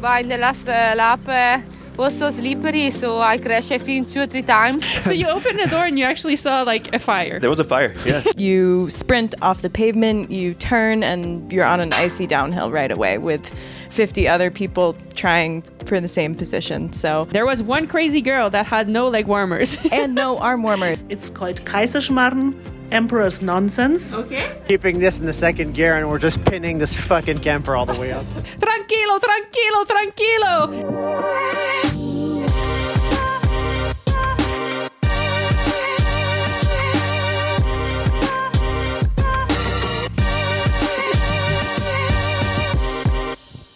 but in the last uh, lap uh, was so slippery, so I crashed I think two or three times. So you opened the door and you actually saw like a fire. There was a fire, yeah. You sprint off the pavement, you turn, and you're on an icy downhill right away with 50 other people trying for the same position. So, There was one crazy girl that had no leg warmers. and no arm warmer. It's called Kaiserschmarrn, Emperor's Nonsense. okay. keeping this in the second gear and we're just pinning this fucking camper all the way up. Tranquilo, tranquilo, tranquilo.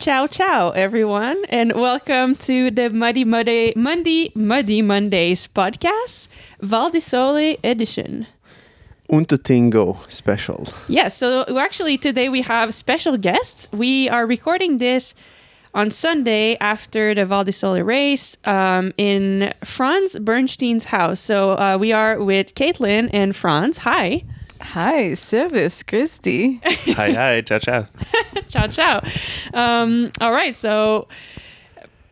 Ciao, ciao, everyone, and welcome to the Muddy Muddy Monday Muddy Mondays podcast, Val di Sole edition. Untertingo special. Yes, so actually today we have special guests. We are recording this on Sunday after the Val di Sole race um, in Franz Bernstein's house. So uh, we are with Caitlin and Franz. Hi. Hi, Service Christy. hi, hi, ciao, ciao. ciao, ciao. Um, all right, so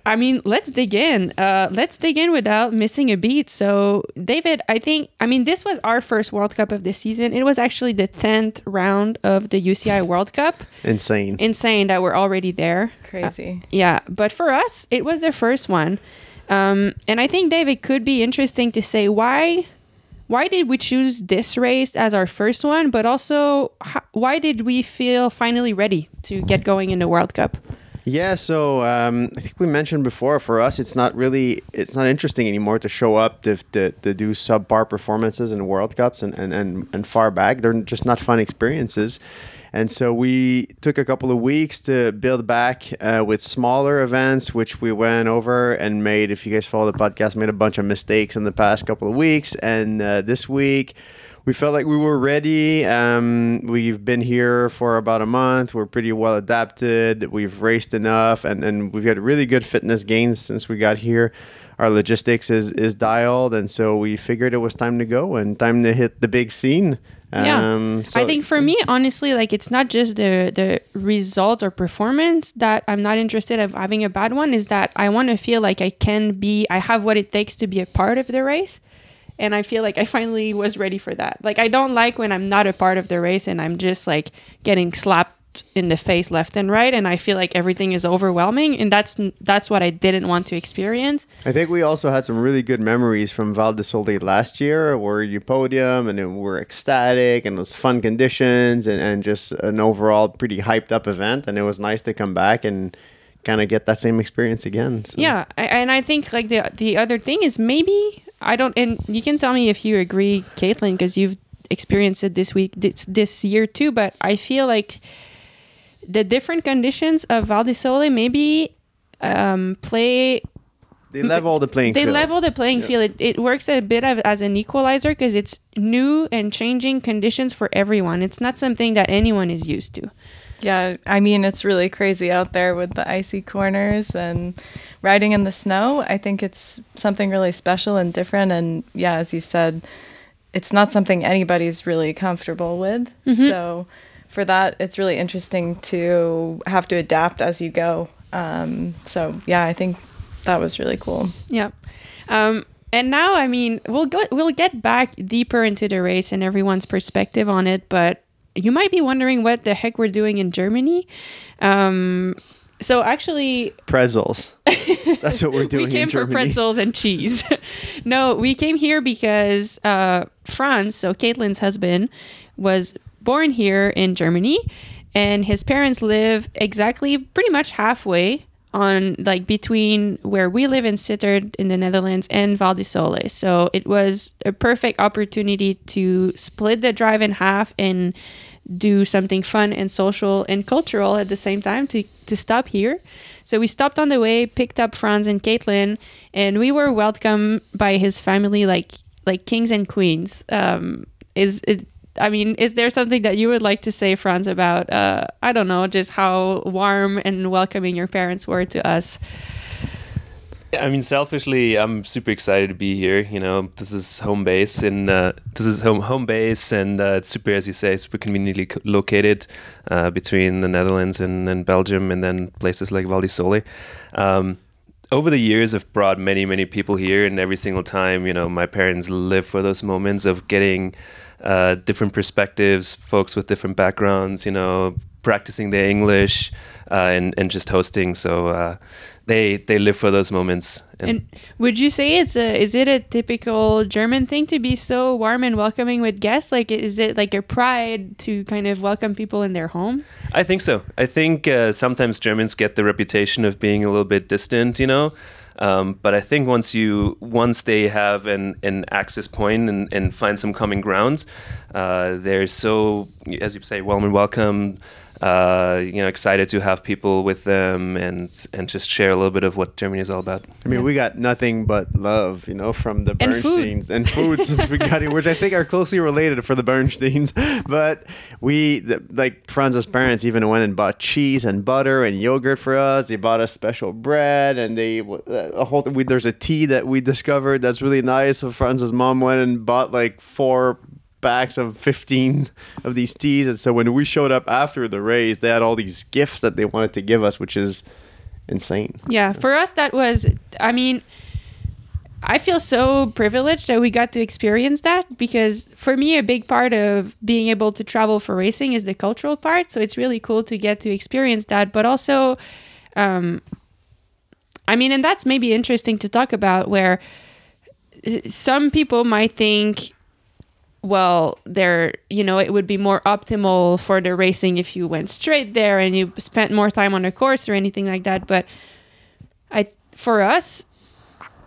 I mean, let's dig in. Uh, let's dig in without missing a beat. So, David, I think, I mean, this was our first World Cup of the season. It was actually the 10th round of the UCI World Cup. Insane. Insane that we're already there. Crazy. Yeah, but for us, it was the first one. Um, and I think, David, it could be interesting to say why. Why did we choose this race as our first one? But also, ho- why did we feel finally ready to get going in the World Cup? Yeah, so um, I think we mentioned before. For us, it's not really it's not interesting anymore to show up to, to, to do subpar performances in World Cups and, and, and, and far back. They're just not fun experiences. And so we took a couple of weeks to build back uh, with smaller events, which we went over and made. If you guys follow the podcast, made a bunch of mistakes in the past couple of weeks. And uh, this week, we felt like we were ready. Um, we've been here for about a month. We're pretty well adapted. We've raced enough, and, and we've got really good fitness gains since we got here. Our logistics is, is dialed, and so we figured it was time to go and time to hit the big scene. Yeah, Um, so- I think for me, honestly, like it's not just the the result or performance that I'm not interested of having a bad one. Is that I want to feel like I can be, I have what it takes to be a part of the race, and I feel like I finally was ready for that. Like I don't like when I'm not a part of the race and I'm just like getting slapped in the face left and right, and I feel like everything is overwhelming, and that's that's what I didn't want to experience. I think we also had some really good memories from Val di Sole last year where you podium and it were ecstatic and it was fun conditions and, and just an overall pretty hyped up event. And it was nice to come back and kind of get that same experience again. So. Yeah, I, and I think like the the other thing is maybe I don't, and you can tell me if you agree, Caitlin, because you've experienced it this week, this, this year too. But I feel like the different conditions of Val di Sole maybe um, play They level the playing they field. level the playing field. It, it works a bit of, as an equalizer because it's new and changing conditions for everyone. It's not something that anyone is used to. Yeah, I mean, it's really crazy out there with the icy corners and riding in the snow. I think it's something really special and different. And yeah, as you said, it's not something anybody's really comfortable with. So for that, it's really interesting to have to adapt as you go. Um, so yeah, I think that was really cool. Yeah. Um, and now, I mean, we'll go, we'll get back deeper into the race and everyone's perspective on it. But you might be wondering what the heck we're doing in Germany. Um, so actually, Pretzels. That's what we're doing we came in for pretzels and cheese. no, we came here because uh, Franz, so Caitlin's husband, was born here in Germany, and his parents live exactly pretty much halfway on like between where we live in Sittard in the Netherlands and Val di Sole. So it was a perfect opportunity to split the drive in half and do something fun and social and cultural at the same time to, to stop here. So we stopped on the way, picked up Franz and Caitlin, and we were welcomed by his family like like kings and queens. Um, is it? I mean, is there something that you would like to say, Franz, about uh, I don't know, just how warm and welcoming your parents were to us? I mean, selfishly, I'm super excited to be here. You know, this is home base, and uh, this is home home base, and uh, it's super, as you say, super conveniently co- located uh, between the Netherlands and, and Belgium, and then places like Val di Sole. Um, over the years, I've brought many, many people here, and every single time, you know, my parents live for those moments of getting uh, different perspectives, folks with different backgrounds, you know, practicing their English, uh, and and just hosting. So uh, they they live for those moments. And would you say it's a is it a typical German thing to be so warm and welcoming with guests? Like is it like a pride to kind of welcome people in their home? I think so. I think uh, sometimes Germans get the reputation of being a little bit distant, you know. Um, but I think once you once they have an, an access point and, and find some common grounds, uh, they're so as you say, warm and welcome. Uh, you know, excited to have people with them and and just share a little bit of what Germany is all about. I mean, we got nothing but love, you know, from the And food. Bernsteins and food since we got here, which I think are closely related for the Bernsteins. But we, the, like Franz's parents, even went and bought cheese and butter and yogurt for us. They bought us special bread, and they uh, a whole. We, there's a tea that we discovered that's really nice. So Franz's mom went and bought like four packs of 15 of these teas and so when we showed up after the race they had all these gifts that they wanted to give us which is insane. Yeah, for us that was I mean I feel so privileged that we got to experience that because for me a big part of being able to travel for racing is the cultural part. So it's really cool to get to experience that, but also um I mean and that's maybe interesting to talk about where some people might think well there you know it would be more optimal for the racing if you went straight there and you spent more time on the course or anything like that. But i for us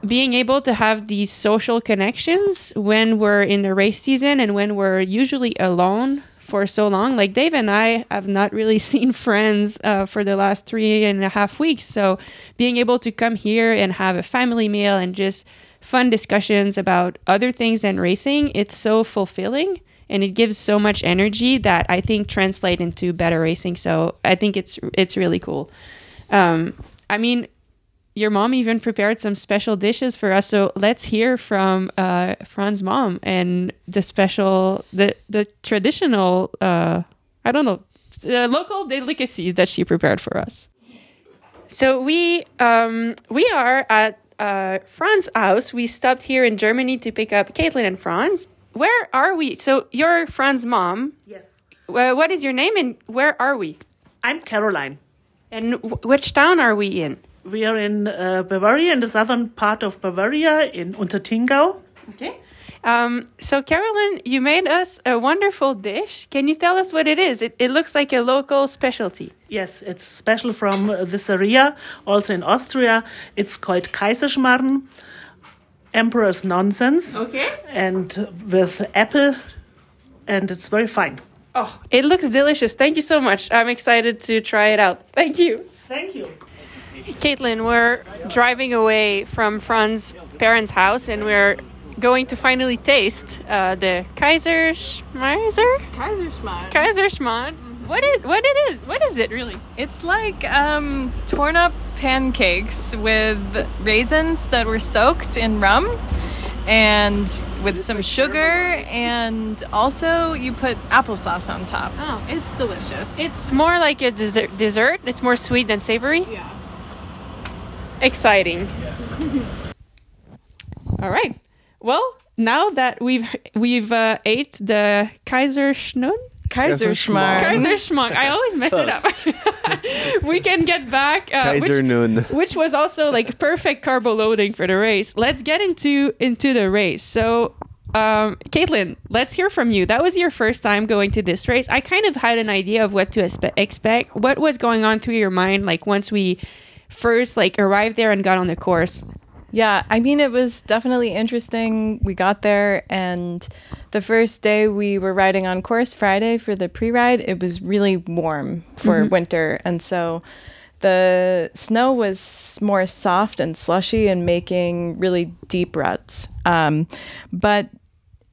being able to have these social connections when we're in the race season and when we're usually alone for so long like dave and i have not really seen friends uh, for the last three and a half weeks. So being able to come here and have a family meal and just fun discussions about other things than racing, it's so fulfilling and it gives so much energy that I think translate into better racing. So I think it's it's really cool. Um, I mean, your mom even prepared some special dishes for us. So let's hear from uh, Fran's mom and the special, the the traditional, uh, I don't know, uh, local delicacies that she prepared for us. So we um, we are at uh, Fran's house. We stopped here in Germany to pick up Caitlin and Franz. Where are we? So you're Fran's mom. Yes. Uh, what is your name and where are we? I'm Caroline. And w- which town are we in? We are in uh, Bavaria, in the southern part of Bavaria, in Untertingau. Okay. Um, so Carolyn, you made us a wonderful dish. Can you tell us what it is? It, it looks like a local specialty. Yes, it's special from uh, this area, also in Austria. It's called Kaiserschmarrn, Emperor's Nonsense. Okay. And with apple, and it's very fine. Oh, it looks delicious. Thank you so much. I'm excited to try it out. Thank you. Thank you. Caitlin, we're driving away from Fran's parents' house and we're going to finally taste uh, the Kaiser Schmeiser? Kaiserschmarrn. Kaiserschmarrn. What is what it is? What is it really? It's like um, torn up pancakes with raisins that were soaked in rum and with some sugar and also you put applesauce on top. Oh. It's delicious. It's more like a dessert. Dessert. It's more sweet than savory. yeah. Exciting. Yeah. All right. Well, now that we've we've uh, ate the Kaiser Schnun, Kaiserschmarrn. Kaiser Schmuck. I always mess it up. we can get back. Uh, Kaiser which, Nun. which was also like perfect carbo loading for the race. Let's get into into the race. So, um, Caitlin, let's hear from you. That was your first time going to this race. I kind of had an idea of what to espe- expect. What was going on through your mind, like once we first like arrived there and got on the course? Yeah, I mean, it was definitely interesting. We got there, and the first day we were riding on course Friday for the pre ride, it was really warm for winter. And so the snow was more soft and slushy and making really deep ruts. Um, but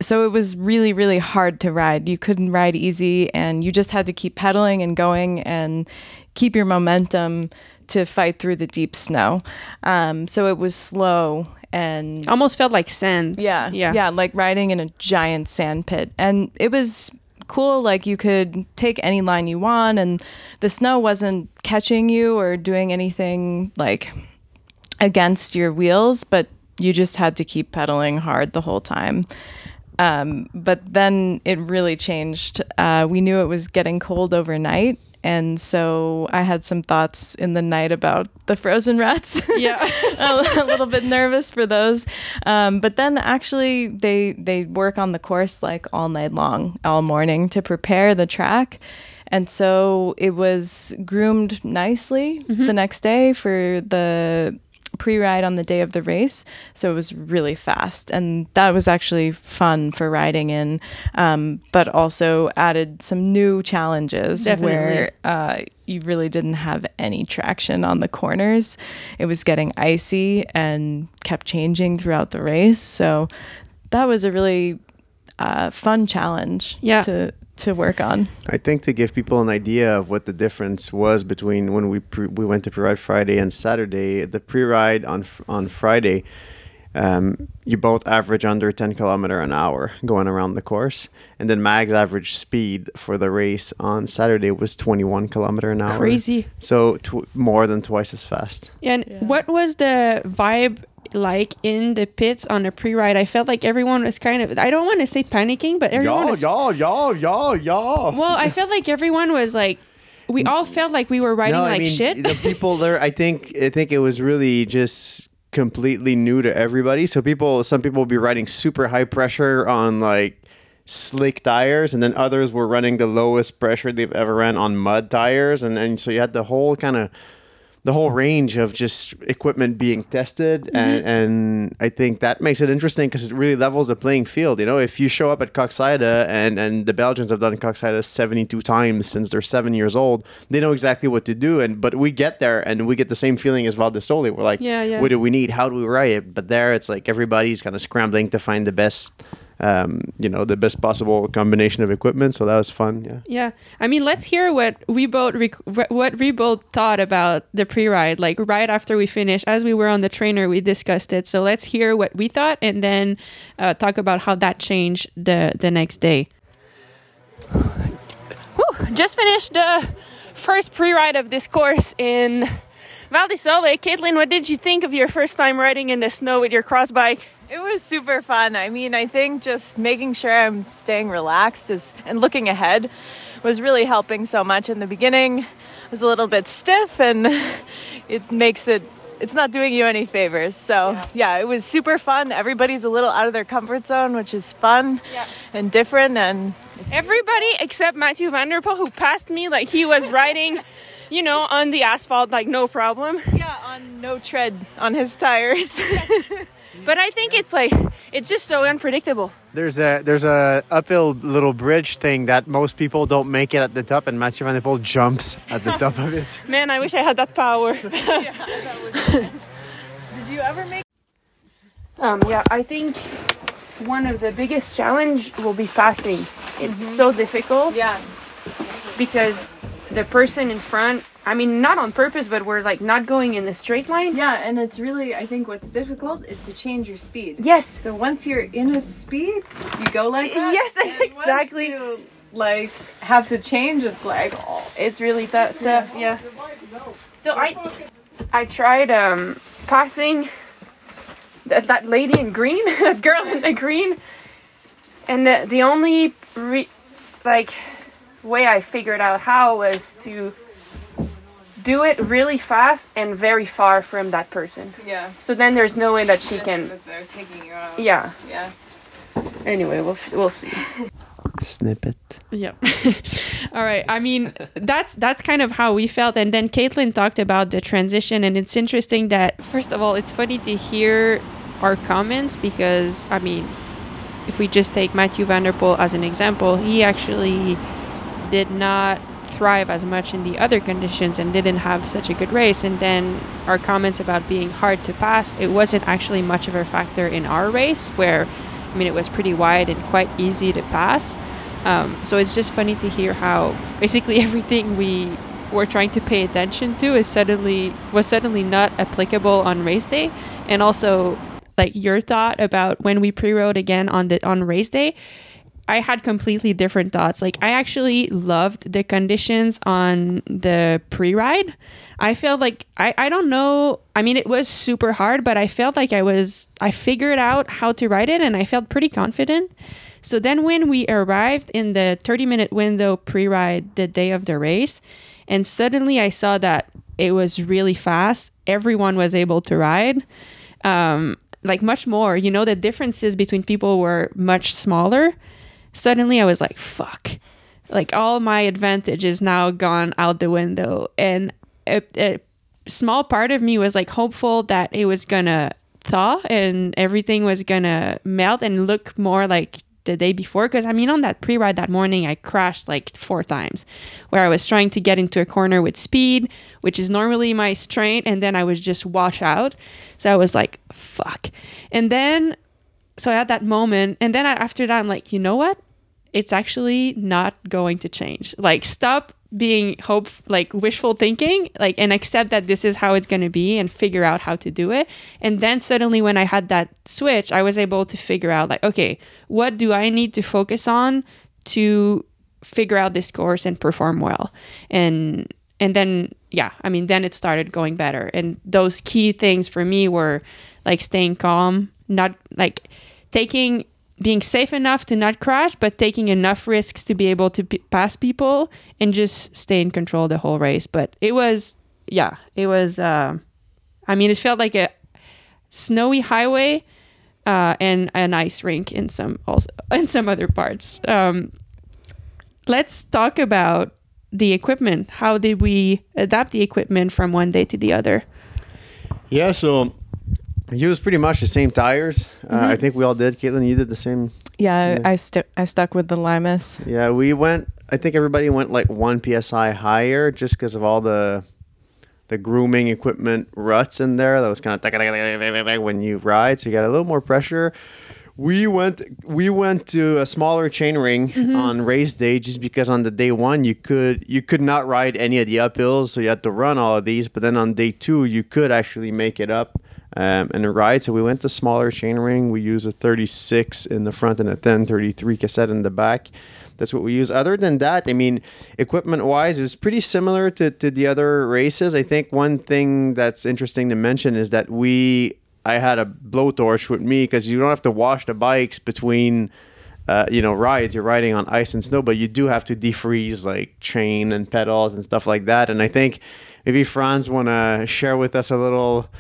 so it was really really hard to ride you couldn't ride easy and you just had to keep pedaling and going and keep your momentum to fight through the deep snow. Um, so it was slow and Almost felt like sand. yeah, Yeah. yeah, like riding in a giant sand pit, and it was cool. Like you could take any line you want, and the snow wasn't catching you or doing anything like against your wheels, but you just had to keep pedaling hard the whole time. Um, but then it really changed. Uh, we knew it was getting cold overnight. And so I had some thoughts in the night about the frozen rats. Yeah. a, a little bit nervous for those. Um, but then actually they they work on the course like all night long, all morning to prepare the track. And so it was groomed nicely the next day for the pre-ride on the day of the race so it was really fast and that was actually fun for riding in um, but also added some new challenges Definitely. where uh, you really didn't have any traction on the corners. It was getting icy and kept changing throughout the race. So that was a really uh, fun challenge Yeah. to to work on. I think to give people an idea of what the difference was between when we pre- we went to pre-ride Friday and Saturday. The pre-ride on on Friday, um, you both average under 10 kilometer an hour going around the course, and then Mag's average speed for the race on Saturday was 21 kilometer an hour. Crazy. So tw- more than twice as fast. And what was the vibe like in the pits on the pre-ride? I felt like everyone was kind of I don't want to say panicking, but everyone was y'all, y'all, y'all, y'all. Well, I felt like everyone was like we all felt like we were riding no, like I mean, shit. The people there, I think, I think it was really just completely new to everybody. So people, some people will be riding super high pressure on like slick tires, and then others were running the lowest pressure they've ever ran on mud tires, and and so you had the whole kind of the whole range of just equipment being tested Mm-hmm. and, and I think that makes it interesting because it really levels the playing field. You know, if you show up at Koksijde and, and the Belgians have done Koksijde 72 times since they're seven years old, they know exactly what to do. And but we get there and we get the same feeling as Val di We're like, Yeah, yeah. what do we need? How do we ride it? But there it's like everybody's kind of scrambling to find the best um, you know, the best possible combination of equipment. So that was fun. Yeah. Yeah, I mean, let's hear what we both rec- what we both thought about the pre-ride. Like right after we finished, as we were on the trainer, we discussed it. So let's hear what we thought, and then uh, talk about how that changed the the next day. Just finished the first pre-ride of this course in Val di Sole. Caitlin, what did you think of your first time riding in the snow with your cross bike? It was super fun. I mean, I think just making sure I'm staying relaxed is, and looking ahead was really helping so much in the beginning. It was a little bit stiff and it makes it it's not doing you any favors. So, yeah, it was super fun. Everybody's a little out of their comfort zone, which is fun and different and Everybody except Mathieu Van der Poel, who passed me like he was riding, you know, on the asphalt like no problem. yeah, on no tread on his tires. But I think it's like it's just so unpredictable. There's a there's a uphill little bridge thing that most people don't make it at the top, and Mathieu Van der Poel jumps at the top of it. Man, I wish I had that power. Yeah. Did you ever make Um, yeah, I think one of the biggest challenge will be passing. It's so difficult Yeah. because the person in front, I mean, not on purpose, but we're like not going in a straight line. Yeah, and it's really I think what's difficult is to change your speed. Yes. So once you're in a speed, you go like that. Yes, and once exactly. you, like have to change. It's like oh, It's really tough. tough yeah. So I, I tried um, passing that, that lady in green, that girl in the green, and the, the only re- like way I figured out how was to do it really fast and very far from that person. yeah. So then there's no way that she can. That they're taking you out. Yeah. Yeah. Anyway, we'll f- we'll see. Snippet. Yep. All right. I mean, that's that's kind of how we felt, and then Caitlin talked about the transition, and it's interesting that first of all, it's funny to hear our comments because I mean, if we just take Mathieu Van der Poel as an example, he actually did not thrive as much in the other conditions and didn't have such a good race. And then our comments about being hard to pass, it wasn't actually much of a factor in our race where. I mean, it was pretty wide and quite easy to pass. Um, so it's just funny to hear how basically everything we were trying to pay attention to is suddenly was suddenly not applicable on race day and also like your thought about when we pre-rode again on the on race day I had completely different thoughts. Like I actually loved the conditions on the pre-ride. I felt like I, I don't know. I mean, it was super hard, but I felt like I was I figured out how to ride it, and I felt pretty confident. So then, when we arrived in the 30 minute window pre-ride the day of the race, and suddenly I saw that it was really fast. Everyone was able to ride. Um, like much more, you know, the differences between people were much smaller suddenly I was like, fuck. Like all my advantage is now gone out the window. And a, a small part of me was like hopeful that it was gonna thaw and everything was gonna melt and look more like the day before. Because I mean, on that pre ride that morning, I crashed like four times where I was trying to get into a corner with speed, which is normally my strength, and then I was just wash out. So I was like, fuck. And then so I had that moment, and then after that, I'm like, you know what? It's actually not going to change. Like, stop being hope, like wishful thinking, like, and accept that this is how it's going to be, and figure out how to do it. And then suddenly, when I had that switch, I was able to figure out, like, okay, what do I need to focus on to figure out this course and perform well? And and then yeah, I mean, then it started going better. And those key things for me were like staying calm, not like taking being safe enough to not crash, but taking enough risks to be able to p- pass people and just stay in control the whole race. But it was, yeah, it was. Uh, I mean, it felt like a snowy highway uh, and an ice rink in some also in some other parts. Um, let's talk about the equipment. How did we adapt the equipment from one day to the other? Yeah, so use pretty much the same tires. Uh, I think we all did. Caitlin, you did the same. Yeah, Yeah. I stu- I stuck with the Limus. Yeah, we went. I think everybody went like one psi higher, just because of all the the grooming equipment ruts in there. That was kind of when you ride, so you got a little more pressure. We went we went to a smaller chain ring on race day just because on the day one you could you could not ride any of the uphills, so you had to run all of these. But then on day two you could actually make it up um, and a ride. So we went to smaller chain ring. We use a 36 in the front and a 1033 cassette in the back. That's what we use. Other than that, I mean, equipment wise, it was pretty similar to, to the other races. I think one thing that's interesting to mention is that we, I had a blowtorch with me because you don't have to wash the bikes between, uh, you know, rides. You're riding on ice and snow, but you do have to defreeze like chain and pedals and stuff like that. And I think maybe Franz want to share with us a little,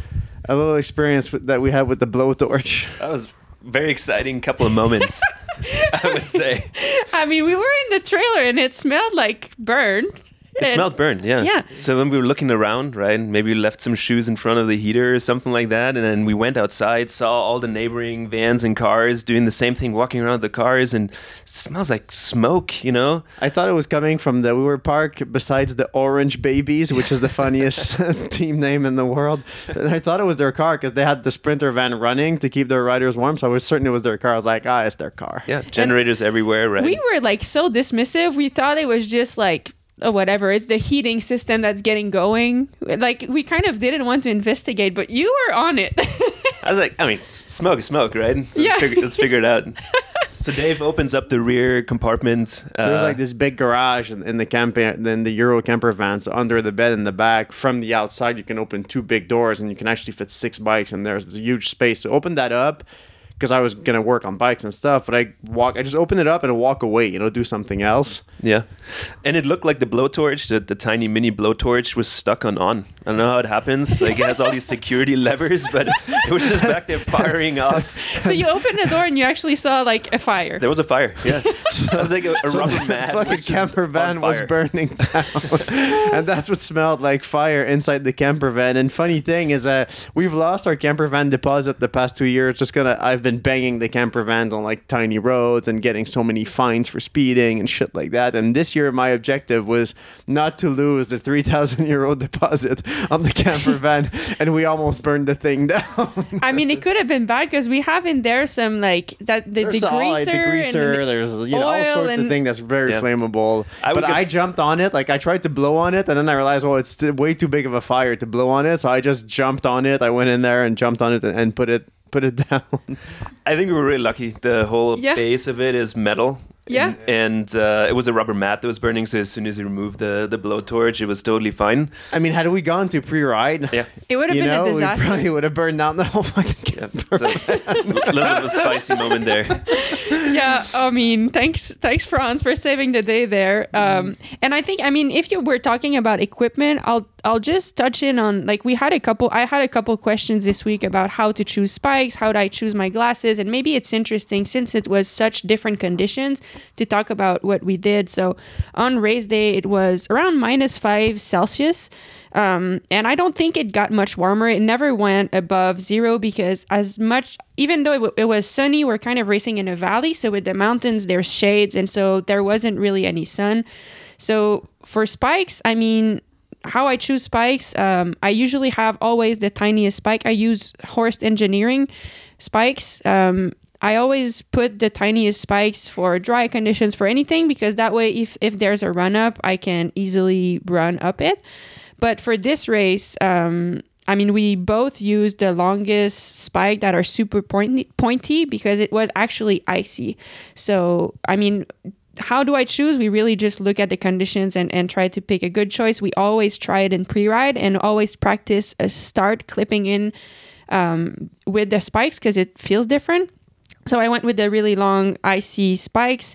a little experience with, that we had with the blowtorch. That was very exciting couple of moments, I would say. I mean, we were in the trailer and it smelled like burn. It smelled burned, yeah. Yeah. So when we were looking around, right, maybe we left some shoes in front of the heater or something like that, and then we went outside, saw all the neighboring vans and cars doing the same thing, walking around the cars, and it smells like smoke, you know. I thought it was coming from the we were Park, besides the Orange Babies, which is the funniest team name in the world. And I thought it was their car because they had the Sprinter van running to keep their riders warm. So I was certain it was their car. I was like, ah, it's their car. Yeah, generators everywhere, right? We were like so dismissive. We thought it was just like oh, whatever. It's the heating system that's getting going. Like we kind of didn't want to investigate, but you were on it. I was like, I mean, smoke smoke, right? So Yeah. let's, figure, let's figure it out. so Dave opens up the rear compartment. Uh, There's like this big garage in, in the camper, then the Euro camper van. So under the bed in the back, from the outside, you can open two big doors and you can actually fit six bikes And. There's a huge space. So open that up because I was gonna work on bikes and stuff. But I walk, I just open it up and walk away. You know, do something else. Yeah, and it looked like the blowtorch, the, the tiny mini blowtorch, was stuck on on. I don't know how it happens. Like it has all these security levers, but it was just back there firing off. so you opened the door and you actually saw like a fire. There was a fire. Yeah, it was like a, a rubber the mat. fucking was camper van was burning down, and that's what smelled like fire inside the camper van. And funny thing is, uh, we've lost our camper van deposit the past two years. Just gonna, I've been been banging the camper vans on like tiny roads and getting so many fines for speeding and shit like that. And this year, my objective was not to lose the 3,000 euro deposit on the camper van. And we almost burned the thing down. I mean, it could have been bad because we have in there some like that the There's degreaser, all, like, degreaser, and there's you know all oil sorts of and- things that's very Yeah. flammable. I but I jumped on it. Like I tried to blow on it, and then I realized, well, it's t- way too big of a fire to blow on it. So I just jumped on it. I went in there and jumped on it and, and put it put it down. I think we were really lucky. The whole Yeah. base of it is metal. Yeah. And, and, uh, it was a rubber mat that was burning. So as soon as you removed the, the blowtorch, it was totally fine. I mean, had we gone to pre-ride, Yeah. It would have been know, a we probably would have burned down the whole fucking camper. So a little bit of a spicy moment there. yeah, I mean, thanks, thanks, Franz, for saving the day there. Um, and I think, I mean, if you were talking about equipment, I'll, I'll just touch in on like we had a couple. I had a couple questions this week about how to choose spikes, how do I choose my glasses, and maybe it's interesting since it was such different conditions to talk about what we did. So on race day, it was around minus five Celsius. Um, and I don't think it got much warmer. It never went above zero because, as much, even though it, w- it was sunny, we're kind of racing in a valley. So, with the mountains, there's shades. And so, there wasn't really any sun. So, for spikes, I mean, how I choose spikes, um, I usually have always the tiniest spike. I use Horst Engineering spikes. Um, I always put the tiniest spikes for dry conditions for anything because that way, if, if there's a run up, I can easily run up it. But for this race, um, I mean, we both used the longest spike that are super pointy, pointy because it was actually icy. So, I mean, how do I choose? We really just look at the conditions and, and try to pick a good choice. We always try it in pre ride and always practice a start clipping in um, with the spikes because it feels different. So I went with the really long icy spikes.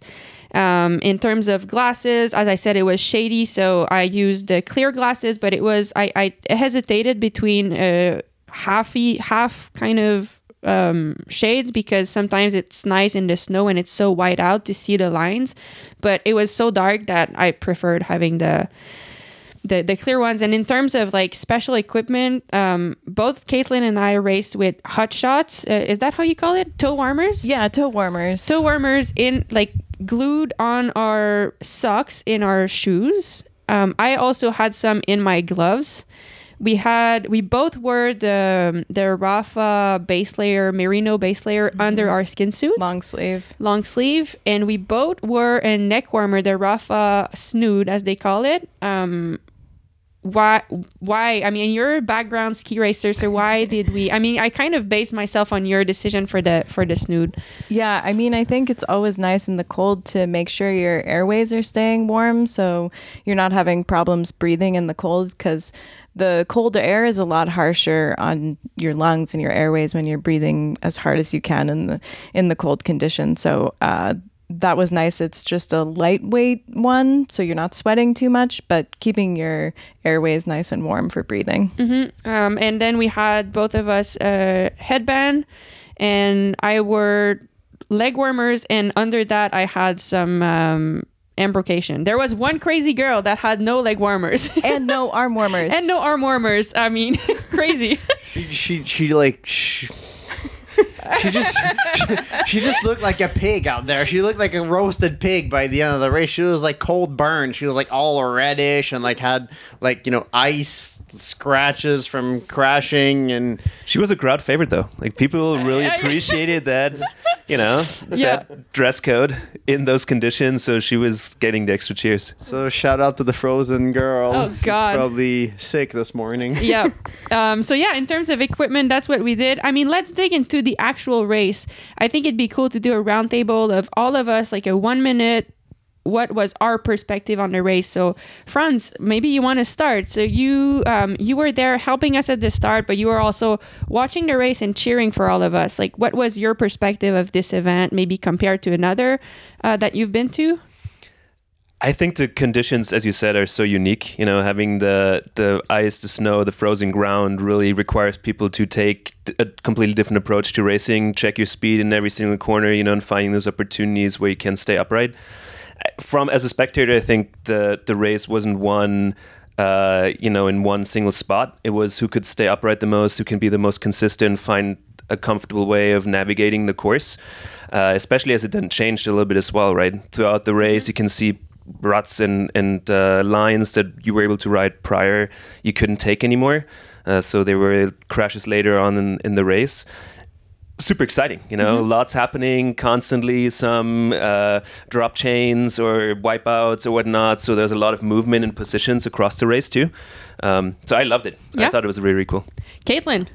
Um, in terms of glasses, as I said, it was shady, so I used the clear glasses. But it was I, I hesitated between a halfy half kind of um, shades because sometimes it's nice in the snow and it's so white out to see the lines. But it was so dark that I preferred having the the, the clear ones. And in terms of like special equipment, um, both Caitlin and I raced with hot shots. Uh, is that how you call it? Toe warmers? Yeah, toe warmers. toe warmers in like glued on our socks in our shoes. Um, I also had some in my gloves. We had we both wore the the Rapha base layer, merino base layer under our skin suits, long sleeve. long sleeve, and we both wore a neck warmer, the Rapha snood as they call it. Um, why why i mean you're a background ski racer so why did we i mean i kind of based myself on your decision for the for the snood Yeah, I mean, I think it's always nice in the cold to make sure your airways are staying warm so you're not having problems breathing in the cold because the cold air is a lot harsher on your lungs and your airways when you're breathing as hard as you can in the in the cold conditions. So uh, that was nice. It's just a lightweight one, so you're not sweating too much, but keeping your airways nice and warm for breathing. Um, and then we had both of us a headband, and I wore leg warmers, and under that I had some um, embrocation. There was one crazy girl that had no leg warmers And no arm warmers. and no arm warmers. I mean, crazy. she, she she like she, she just she, she just looked like a pig out there. She looked like a roasted pig by the end of the race. She was like cold burned. She was like all reddish and like had like you know ice scratches from crashing and She was a crowd favorite, though. Like people really appreciated that, you know, Yeah. that dress code in those conditions. So she was getting the extra cheers. so shout out to the frozen girl. Oh, She's God. probably sick this morning. yeah. Um, so yeah, in terms of equipment, that's what we did. I mean, let's dig into the actual race. I think it'd be cool to do a roundtable of all of us, like a one minute. What was our perspective on the race? So, Franz, maybe you want to start. So you um, you were there helping us at the start, but you were also watching the race and cheering for all of us. Like, what was your perspective of this event, maybe compared to another uh, that you've been to? I think the conditions, as you said, are so unique. You know, having the the ice, the snow, the frozen ground really requires people to take a completely different approach to racing. Check your speed in every single corner. You know, and finding those opportunities where you can stay upright. From as a spectator, I think the the race wasn't won. Uh, you know, in one single spot, it was who could stay upright the most, who can be the most consistent, find a comfortable way of navigating the course, uh, especially as it then changed a little bit as well, right? Throughout the race, you can see ruts and and uh, lines that you were able to ride prior you couldn't take anymore. Uh, so there were crashes later on in, in the race super exciting you know Mm-hmm. lots happening constantly some uh, drop chains or wipeouts or whatnot so there's a lot of movement and positions across the race too um, so i loved it Yeah. i thought it was really, really cool Caitlin.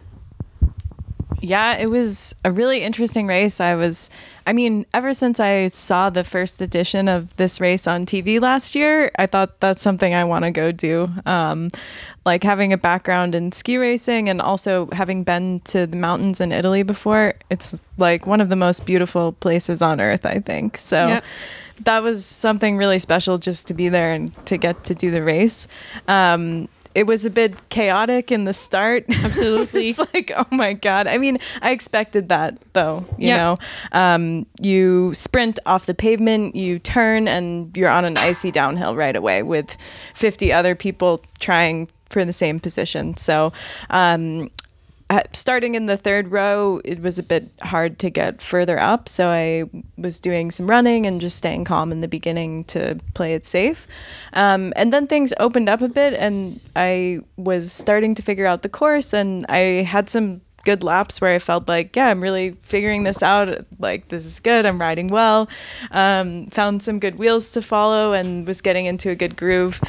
Yeah, it was a really interesting race. I was, I mean, ever since I saw the first edition of this race on TV last year, I thought that's something I want to go do. Um, like having a background in ski racing and also having been to the mountains in Italy before, it's like one of the most beautiful places on earth, I think. So. Yep. That was something really special just to be there and to get to do the race. Um, it was a bit chaotic in the start. Absolutely. it's like, oh my god. I mean, I expected that though. You Yeah. know, um, you sprint off the pavement, you turn, and you're on an icy downhill right away with 50 other people trying for the same position. So. Um, starting in the third row, it was a bit hard to get further up. So I was doing some running and just staying calm in the beginning to play it safe. Um, and then things opened up a bit, and I was starting to figure out the course, and I had some good laps where I felt like, yeah, I'm really figuring this out. Like, this is good. I'm riding well. Um, found some good wheels to follow and was getting into a good groove.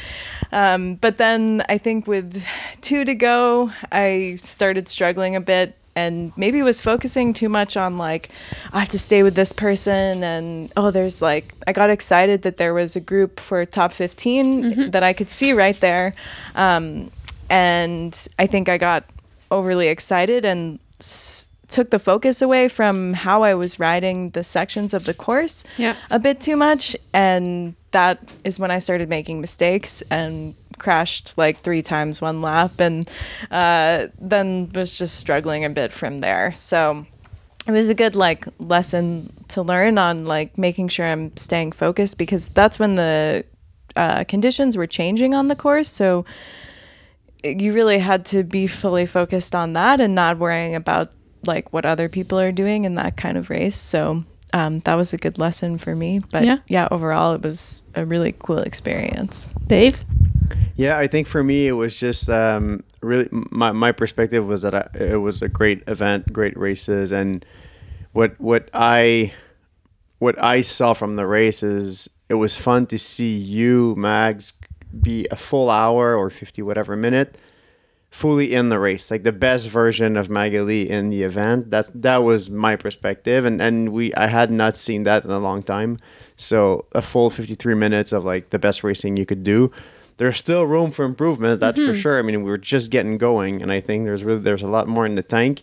Um, but then I think with two to go, I started struggling a bit and maybe was focusing too much on like I have to stay with this person and oh there's like I got excited that there was a group for top 15 that I could see right there. Um, and I think I got overly excited and s- took the focus away from how I was riding the sections of the course Yeah. a bit too much and that is when I started making mistakes and crashed like three times one lap and uh, then was just struggling a bit from there so it was a good like lesson to learn on like making sure I'm staying focused because that's when the uh, conditions were changing on the course so you really had to be fully focused on that and not worrying about like what other people are doing in that kind of race. So um, that was a good lesson for me. But Yeah. yeah. overall, it was a really cool experience. Dave. Yeah, I think for me it was just um, really my my perspective was that I, it was a great event, great races, and what what I what I saw from the race is it was fun to see you Mags be a full hour or fifty whatever minute fully in the race, like the best version of Magali in the event. That's that was my perspective, and and we I had not seen that in a long time. So a full fifty three minutes of like the best racing you could do. There's still room for improvement, that's for sure. I mean, we were just getting going, and I think there's really there's a lot more in the tank.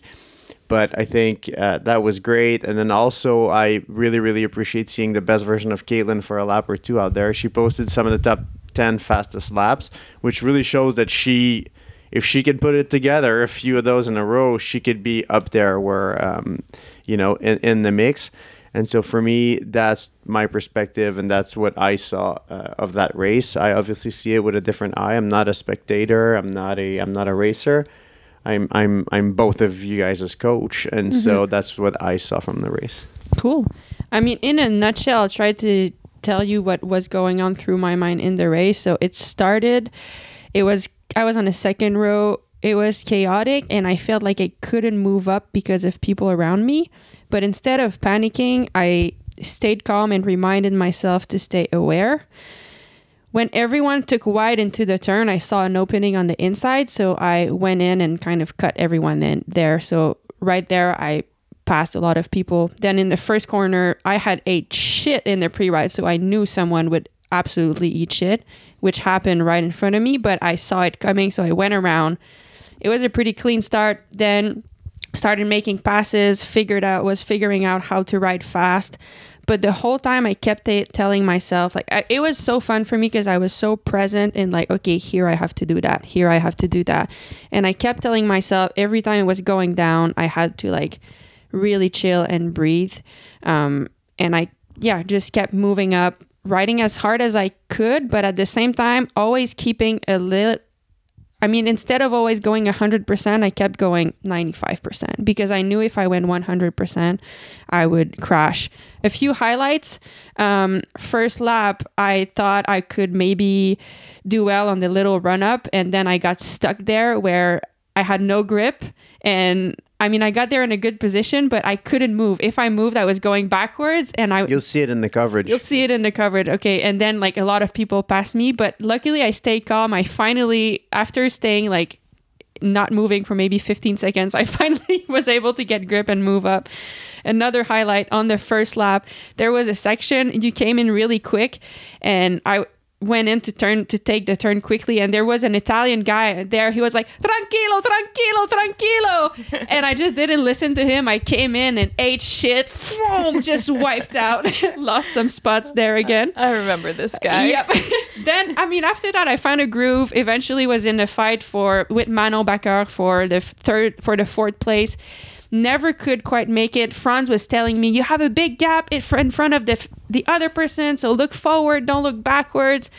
But I think uh, that was great, and then also I really really appreciate seeing the best version of Caitlin for a lap or two out there. She posted some of the top ten fastest laps, which really shows that she if she could put it together, a few of those in a row, she could be up there where, um, you know, in, in the mix. And so for me, that's my perspective, and that's what I saw uh, of that race. I obviously see it with a different eye. I'm not a spectator. I'm not a. I'm not a racer. I'm. I'm. I'm both of you guys as coach, and so that's what I saw from the race. Cool. I mean, in a nutshell, I'll try to tell you what was going on through my mind in the race. So it started, it was, I was on the second row. It was chaotic and I felt like I couldn't move up because of people around me. But instead of panicking, I stayed calm and reminded myself to stay aware. When everyone took wide into the turn, I saw an opening on the inside. So I went in and kind of cut everyone in there. So right there, I passed a lot of people. Then in the first corner, I had ate shit in the pre ride. So I knew someone would absolutely eat shit, which happened right in front of me, but I saw it coming. So I went around. It was a pretty clean start. Then started making passes, figured out, was figuring out how to ride fast. But the whole time I kept t- telling myself, like, I, it was so fun for me because I was so present and like, okay, here I have to do that. Here I have to do that. And I kept telling myself every time it was going down, I had to, like, really chill and breathe. Um, and I, yeah, just kept moving up, riding as hard as I could, but at the same time, always keeping a little, I mean, instead of always going 100%, I kept going 95% because I knew if I went 100%, I would crash. A few highlights. Um, first lap, I thought I could maybe do well on the little run up, and then I got stuck there where I had no grip and I mean, I got there in a good position, but I couldn't move. If I moved, I was going backwards, and I You'll see it in the coverage. You'll see it in the coverage. Okay. And then like a lot of people passed me, but luckily I stayed calm. I finally, after staying like not moving for maybe 15 seconds, I finally was able to get grip and move up. Another highlight on the first lap, there was a section you came in really quick and I went in to turn to take the turn quickly and there was an Italian guy there. He was like, tranquilo, tranquilo, tranquilo. and I just didn't listen to him. I came in and ate shit, boom, just wiped out. Lost some spots there again. I remember this guy. Yep. then I mean after that I found a groove. Eventually was in a fight for with Manon Bakker for the third for the fourth place. Never could quite make it. Franz was telling me you have a big gap in front of the the other person, so look forward, don't look backwards.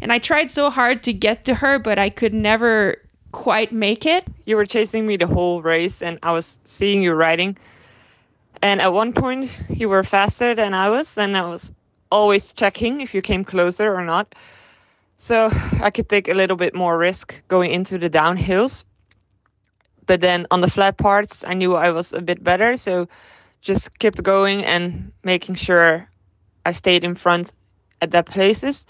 And I tried so hard to get to her, but I could never quite make it. you were chasing me the whole race and I was seeing you riding. And at one point you were faster than I was and I was always checking if you came closer or not. So I could take a little bit more risk going into the downhills. But then on the flat parts I knew I was a bit better, so just kept going and making sure I stayed in front at that places.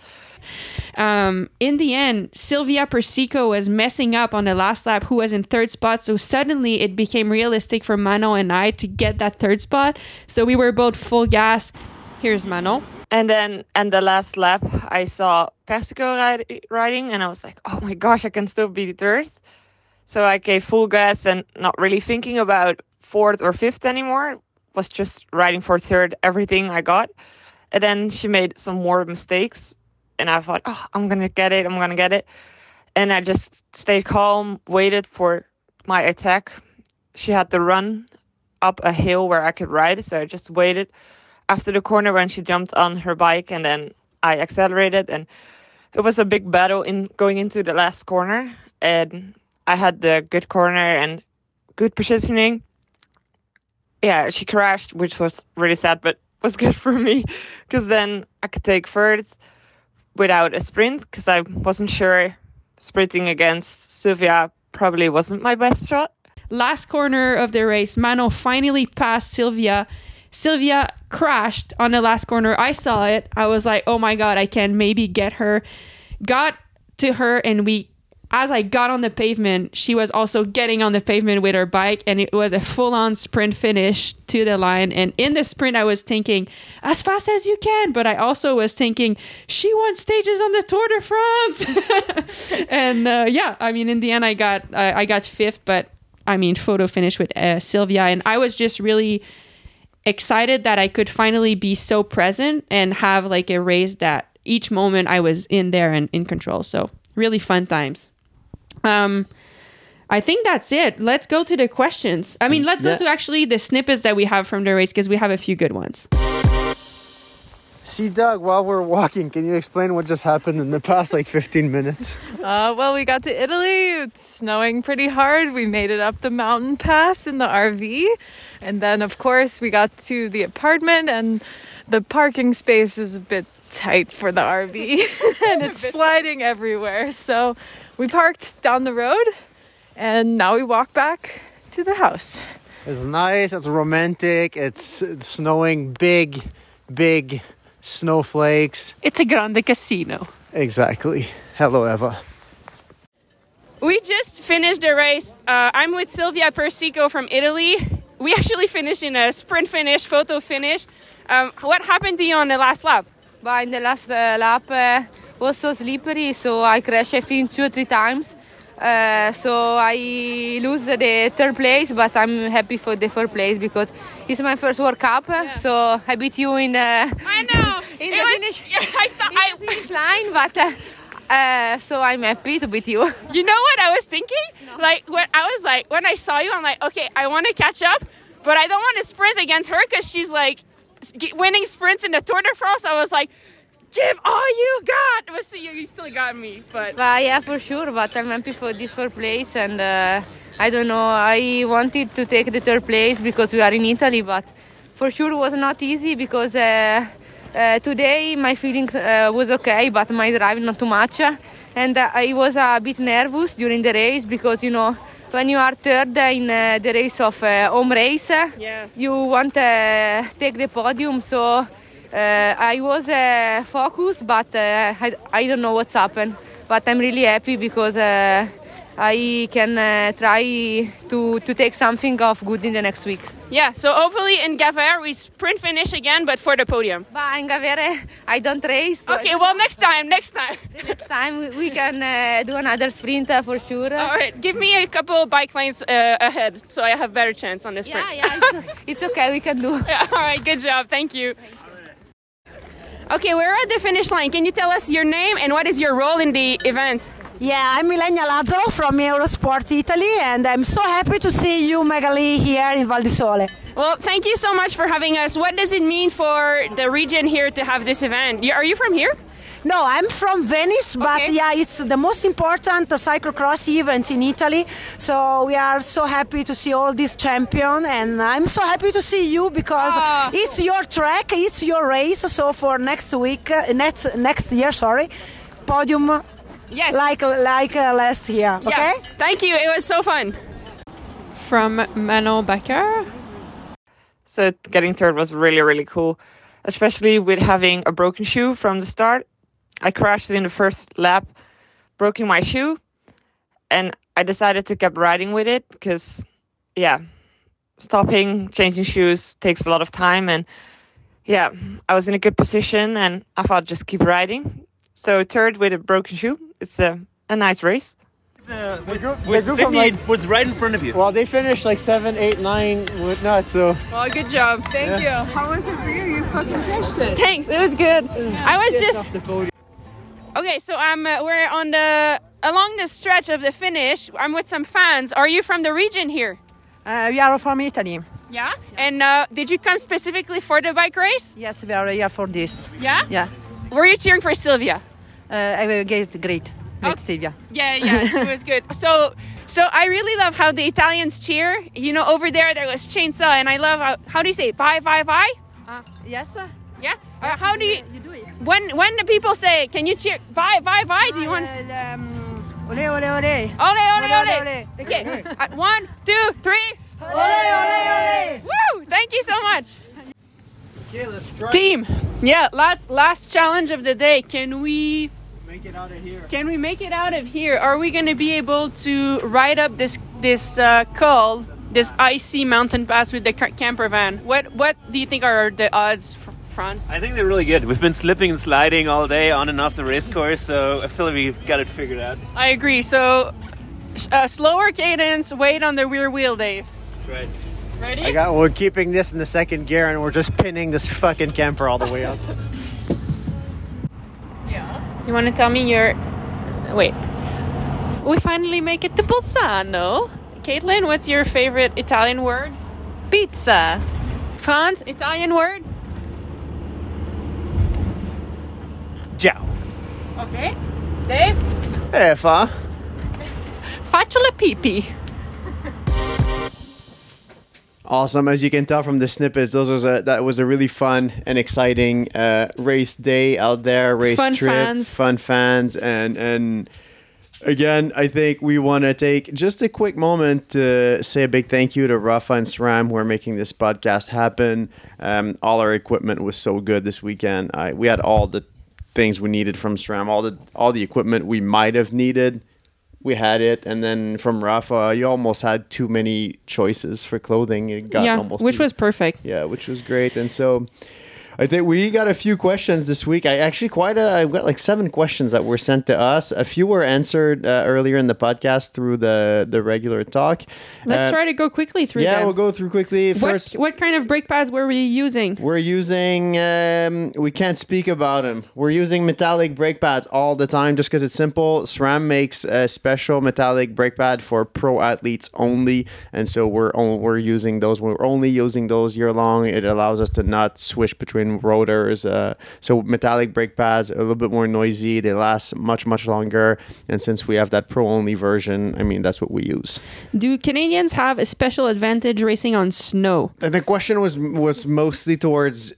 Um, in the end, Silvia Persico was messing up on the last lap, who was in third spot. So suddenly it became realistic for Manon and I to get that third spot. So we were both full gas. Here's Manon. And then, and the last lap, I saw Persico ride, riding, and I was like, "Oh my gosh, I can still be third." So I gave full gas and not really thinking about fourth or fifth anymore. Was just riding for third, everything I got. And then she made some more mistakes, and I thought, "Oh, I'm gonna get it. I'm gonna get it." And I just stayed calm, waited for my attack. She had to run up a hill where I could ride, so I just waited after the corner when she jumped on her bike and then I accelerated and it was a big battle in going into the last corner and I had the good corner and good positioning. Yeah, she crashed, which was really sad, but was good for me because then I could take third without a sprint because I wasn't sure sprinting against Silvia probably wasn't my best shot. Last corner of the race, Manon finally passed Silvia. Silvia crashed on the last corner. I saw it. I was like, oh my God, I can maybe get her. Got to her, and we, as I got on the pavement, she was also getting on the pavement with her bike, and it was a full on sprint finish to the line. And in the sprint, I was thinking, as fast as you can. But I also was thinking, she won stages on the Tour de France. and uh, yeah, I mean, in the end, I got, uh, I got fifth, but I mean, photo finish with uh, Silvia. And I was just really excited that I could finally be so present and have like a race that each moment I was in there and in control. So really fun times. Um, I think that's it. Let's go to the questions. I mean, let's Yeah. go to actually the snippets that we have from the race because we have a few good ones. See, Doug, while we're walking, can you explain what just happened in the past like 15 minutes? Uh, well, we got to Italy. It's snowing pretty hard. We made it up the mountain pass in the RV. And then, of course, we got to the apartment, and the parking space is a bit tight for the RV, and it's sliding everywhere. So we parked down the road, and now we walk back to the house. It's nice, it's romantic, it's, it's snowing big, big snowflakes. It's a grande casino. Exactly. Hello, Eva. We just finished the race. Uh, I'm with Silvia Persico from Italy. We actually finished in a sprint finish, photo finish. Um, what happened to you on the last lap? But in the last uh, lap uh, was so slippery, so I crashed I think two or three times. Uh, so I lose the third place, but I'm happy for the fourth place because it's my first World Cup. So I beat you in the I know. in It the was- finish, yeah, I saw. the finish line, but uh, uh, so I'm happy to beat you. You know what I was thinking? Like when I was like when I saw you, I'm like, okay, I want to catch up, but I don't want to sprint against her because she's like winning sprints in the Tour de France. I was like, give all you got. But see, you still got me. But yeah, for sure. But I'm happy for this fourth place, and uh, I don't know. I wanted to take the third place because we are in Italy, but for sure it was not easy because uh, uh, today my feelings uh, was okay, but my drive not too much, and uh, I was a bit nervous during the race because you know when you are third in uh, the race of uh, home race, Yeah. you want to take the podium, so. Uh, I was uh, focused, but uh, I, I don't know what's happened. But I'm really happy because uh, I can uh, try to, to take something of good in the next week. yeah, so hopefully in Gavere we sprint finish again, but for the podium. But in Gavere, I don't race. so Okay, well next time, next time. next time we- can uh, do another sprint uh, for sure. All right, give me a couple bike lanes uh, ahead so I have better chance on this sprint. yeah, yeah, it's, it's okay. We can do. Yeah, all right, good job. Thank you. Okay, we're at the finish line. Can you tell us your name and what is your role in the event? Yeah, I'm Milenia Lazzaro from Eurosport Italy, and I'm so happy to see you, Maghalie, here in Val di Sole. Well, thank you so much for having us. What does it mean for the region here to have this event? Are you from here? No, I'm from Venice, but Okay. yeah, it's the most important cyclocross event in Italy. So we are so happy to see all these champions, and I'm so happy to see you because Ah. it's your track, it's your race. So for next week, uh, next next year, sorry, podium Yes. like like uh, last year. Yeah. Okay. Thank you. It was so fun. From Manon Bakker. So getting third was really, really cool, especially with having a broken shoe from the start. I crashed in the first lap, broken my shoe, and I decided to keep riding with it because, yeah, stopping, changing shoes takes a lot of time. And yeah, I was in a good position and I thought just keep riding. So third with a broken shoe, it's a, a nice race. The group, the With group Sydney from like, was right in front of you. well, they finished like seven, eight, nine with nuts. So Well, good job. Thank you. How was it for you? You fucking crushed it. Thanks. It was good. I was just off the podium. Okay. So I'm. Uh, we're on the along the stretch of the finish. I'm with some fans. Are you from the region here? Uh, we are from Italy. Yeah. And uh, did you come specifically for the bike race? Yes, we are here for this. Yeah. Yeah, Were you cheering for Silvia? uh, I will get great, great, Okay. Silvia. Yeah, yeah, she was good. So, so I really love how the Italians cheer. You know, over there there was chainsaw, and I love how how do you say vai vai vai? Uh, yes, uh, Yeah. Uh, how do you you do it? when when the people say, can you cheer vai vai vai? Do you want? Uh, um, ole, ole, ole. Ole ole Ole. Okay. At one, two, three. Ole, ole, ole. Woo! Thank you so much. Okay, let's try. Team. Yeah. Last last challenge of the day. Can we? Make it out of here. Can we make it out of here? Are we going to be able to ride up this this uh, col, this icy mountain pass with the camper van? What what do you think are the odds, Fr- Franz? I think they're really good. We've been slipping and sliding all day on and off the race course, so I feel like we've got it figured out. I agree. So, uh, slower cadence, weight on the rear wheel, Dave. That's right. Ready? I got. We're keeping this in the second gear, and we're just pinning this fucking camper all the way up. Yeah. You want to tell me your? Wait. We finally make it to Bolzano. Caitlin, what's your favorite Italian word? Pizza. Franz, Italian word? Ciao. Okay. Dave? Hey, fa. Faccio la pipì. Awesome. As you can tell from the snippets, those was a that was a really fun and exciting uh, race day out there, race Fun trip, fans. fun fans, and and again, I think we want to take just a quick moment to say a big thank you to Rapha and SRAM who are making this podcast happen. Um, all our equipment was so good this weekend. I, we had all the things we needed from SRAM, all the all the equipment we might have needed we had it, and then from Rapha, you almost had too many choices for clothing. It got yeah, almost which was perfect. yeah, which was great. And so, I think we got a few questions this week. I actually quite a, I've got like seven questions that were sent to us. A few were answered uh, earlier in the podcast through the the regular talk. Let's Uh, try to go quickly through Yeah, them. we'll go through quickly. what, First, what kind of brake pads were we using? we're using, um, we can't speak about them. We're using metallic brake pads all the time just because it's simple. SRAM makes a special metallic brake pad for pro athletes only. And so we're, on, we're using those. We're only using those year long. It allows us to not switch between and rotors. Uh, so metallic brake pads, a little bit more noisy. They last much much longer. And since we have that pro only version, I mean that's what we use. Do Canadians have a special advantage racing on snow? And the question was was mostly towards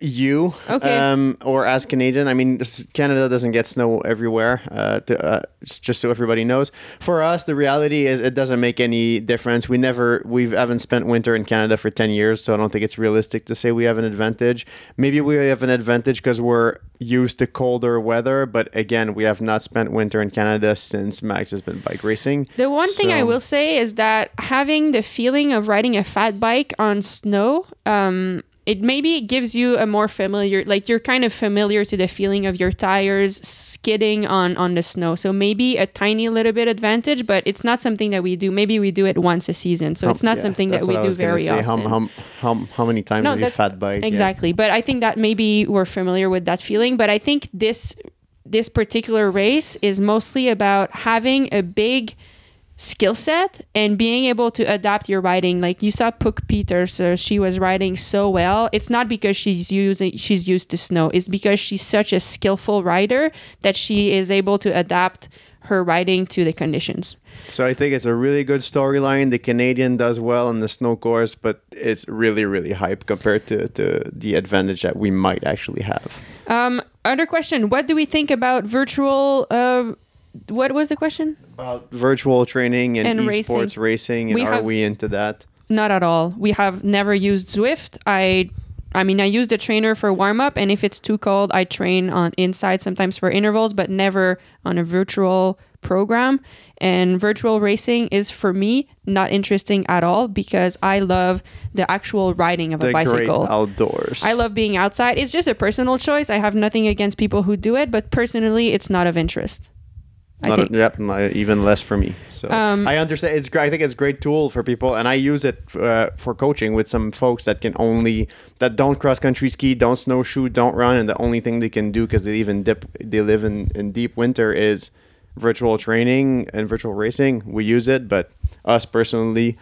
you, Okay. um, or as Canadian. I mean, this, Canada doesn't get snow everywhere. Uh, to, uh, just so everybody knows. For us, the reality is it doesn't make any difference. We never we haven't spent winter in Canada for ten years, so I don't think it's realistic to say we have an advantage. Maybe we have an advantage because we're used to colder weather, but again, we have not spent winter in Canada since Max has been bike racing. The one thing I will say is that having the feeling of riding a fat bike on snow, um, it maybe gives you a more familiar, like you're kind of familiar to the feeling of your tires skidding on on the snow. So maybe a tiny little bit advantage, but it's not something that we do. Maybe we do it once a season, so it's oh, not Yeah, something that we do very often. How, how, how, how many times have you fat bike? Yeah. Exactly. But I think that maybe we're familiar with that feeling. But I think this this particular race is mostly about having a big skill set and being able to adapt your riding. Like you saw Puck Pieterse, uh, she was riding so well. It's not because she's using she's used to snow. It's because she's such a skillful rider that she is able to adapt her riding to the conditions. So I think it's a really good storyline. The Canadian does well in the snow course, but it's really, really hype compared to, to the advantage that we might actually have. Um, other question: What do we think about virtual? Uh, what was the question? About virtual training and, And esports racing. racing, and We are have- we into that? Not at all. We have never used Zwift. I I mean, I use the trainer for warm up, and if it's too cold, I train on inside sometimes for intervals, but never on a virtual program. And virtual racing is for me not interesting at all because I love the actual riding of The a bicycle. outdoors. I love being outside. It's just a personal choice. I have nothing against people who do it, but personally, it's not of interest. I Not think. yep, not- even less for me. So Um, I understand. It's great. I think it's a great tool for people, and I use it uh, for coaching with some folks that can only that don't cross country ski, don't snowshoe, don't run, and the only thing they can do because they even dip, they live in in deep winter is virtual training and virtual racing. We use it, but us personally,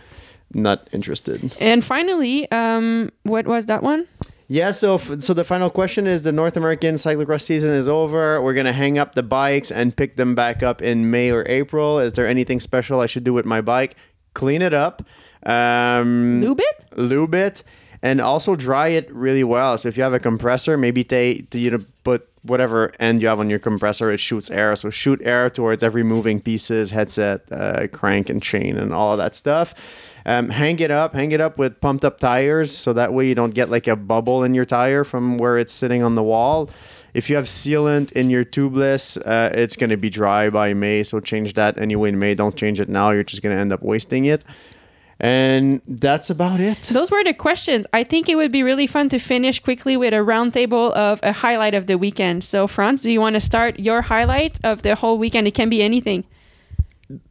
not interested. And finally, um, what was that one? Yeah, so f- so the final question is the North American cyclocross season is over. We're gonna hang up the bikes and pick them back up in May or April. Is there anything special I should do with my bike? Clean it up, um, lube it, lube it, and also dry it really well. So if you have a compressor, maybe they you know put whatever end you have on your compressor, it shoots air. So shoot air towards every moving pieces, headset, uh, crank, and chain, and all of that stuff. Um, hang it up, hang it up with pumped up tires, so that way you don't get like a bubble in your tire from where it's sitting on the wall. If you have sealant in your tubeless, uh, it's going to be dry by May, so change that anyway in May. Don't change it now; you're just going to end up wasting it. And that's about it. Those were the questions. I think it would be really fun to finish quickly with a roundtable of a highlight of the weekend. So, Franz, do you want to start your highlight of the whole weekend? It can be anything.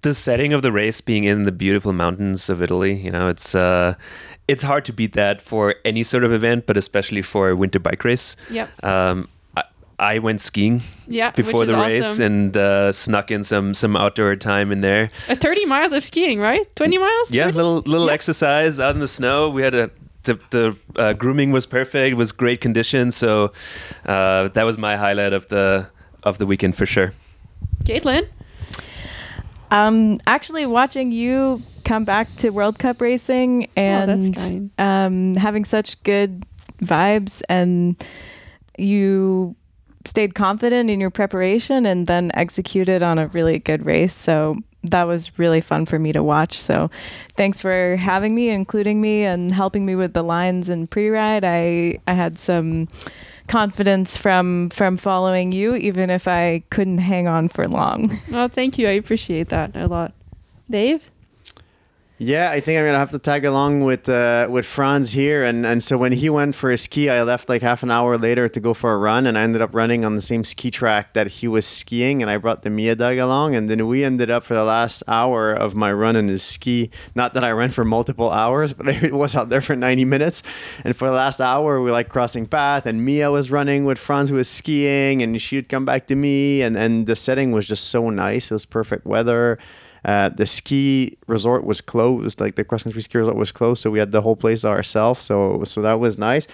The setting of the race being in the beautiful mountains of Italy, you know, it's uh, it's hard to beat that for any sort of event, but especially for a winter bike race. Yep. Um, I, I went skiing Yeah, before the race awesome. and uh, snuck in some some outdoor time in there. A 30 miles of skiing, right? 20 miles? Yeah, 30? little little exercise out in the snow. We had a the, the uh, grooming was perfect. It was great conditions. So uh, that was my highlight of the of the weekend for sure. Caitlin? Um, actually, watching you come back to World Cup racing and Oh, um, having such good vibes, and you stayed confident in your preparation and then executed on a really good race. So that was really fun for me to watch. So thanks for having me, including me, and helping me with the lines and pre-ride. I I had some confidence from from following you even if I couldn't hang on for long. Oh, thank you. I appreciate that a lot. Dave? Yeah, I think I'm gonna have to tag along with uh, with Franz here, and and so when he went for a ski, I left like half an hour later to go for a run, and I ended up running on the same ski track that he was skiing, and I brought the Mia dog along, and then we ended up for the last hour of my run in his ski. Not that I ran for multiple hours, but I was out there for 90 minutes, and for the last hour we were like crossing path, and Mia was running with Franz who was skiing, and she would come back to me, and and the setting was just so nice. It was perfect weather. Uh, the ski resort was closed, like the cross country ski resort was closed, so we had the whole place to ourselves. So so that was nice.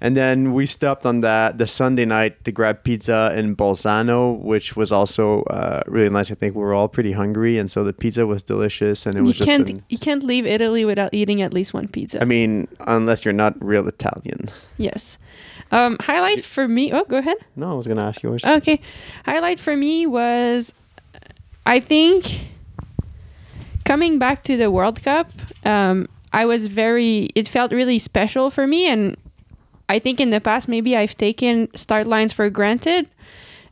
And then we stopped on that the Sunday night to grab pizza in Bolzano, which was also uh, really nice. I think we were all pretty hungry, and so the pizza was delicious, and it You was just. can't an- you can't leave Italy without eating at least one pizza. I mean, unless you're not real Italian. yes. Um, highlight for me. Oh, go ahead. No, I was gonna ask yours. Okay. Highlight for me was, I think, coming back to the World Cup. Um, I was very. It felt really special for me, and I think in the past maybe I've taken start lines for granted.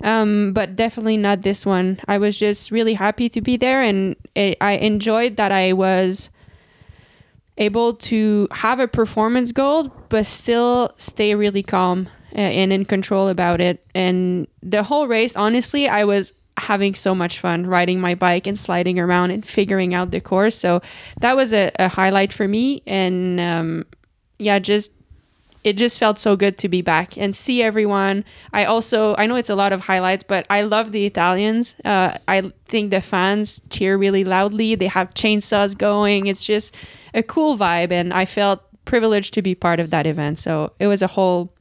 Um, but definitely not this one. I was just really happy to be there, and it, I enjoyed that I was able to have a performance goal but still stay really calm uh, and in control about it and the whole race honestly i was having so much fun riding my bike and sliding around and figuring out the course so that was a, a highlight for me and um, yeah just it just felt so good to be back and see everyone. I also I know it's a lot of highlights, but I love the Italians. Uh, I think the fans cheer really loudly. They have chainsaws going. It's just a cool vibe, and I felt privileged to be part of that event. So it was a whole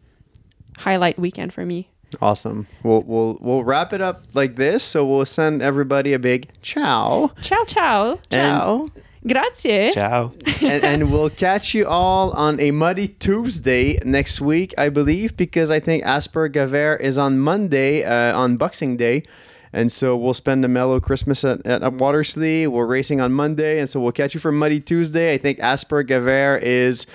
highlight weekend for me. Awesome. We'll we'll we'll wrap it up like this. So we'll send everybody a big ciao. Ciao, ciao, ciao. Grazie. Ciao. and, and we'll catch you all on a muddy Tuesday next week, I believe, because I think Asper Gavere is on Monday uh, on Boxing Day. And so we'll spend a mellow Christmas at, at, at Watersley. We're racing on Monday. And so we'll catch you for Muddy Tuesday. I think Asper Gavere is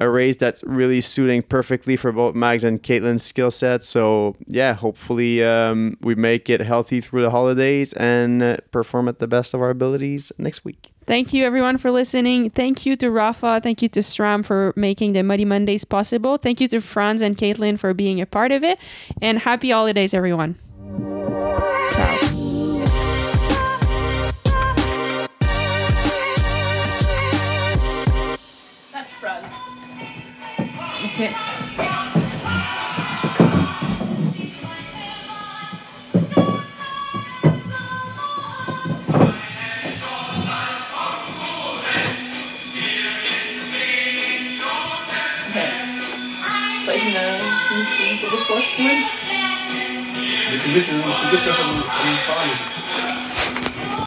a race that's really suiting perfectly for both Mags and Caitlin's skill set. So, yeah, hopefully um, we make it healthy through the holidays and uh, perform at the best of our abilities next week. Thank you, everyone, for listening. Thank you to Rapha. Thank you to SRAM for making the Muddy Mondays possible. Thank you to Franz and Caitlin for being a part of it. And happy holidays, everyone. Okay. Soll ich eine Züge vorspulen? Du bist, du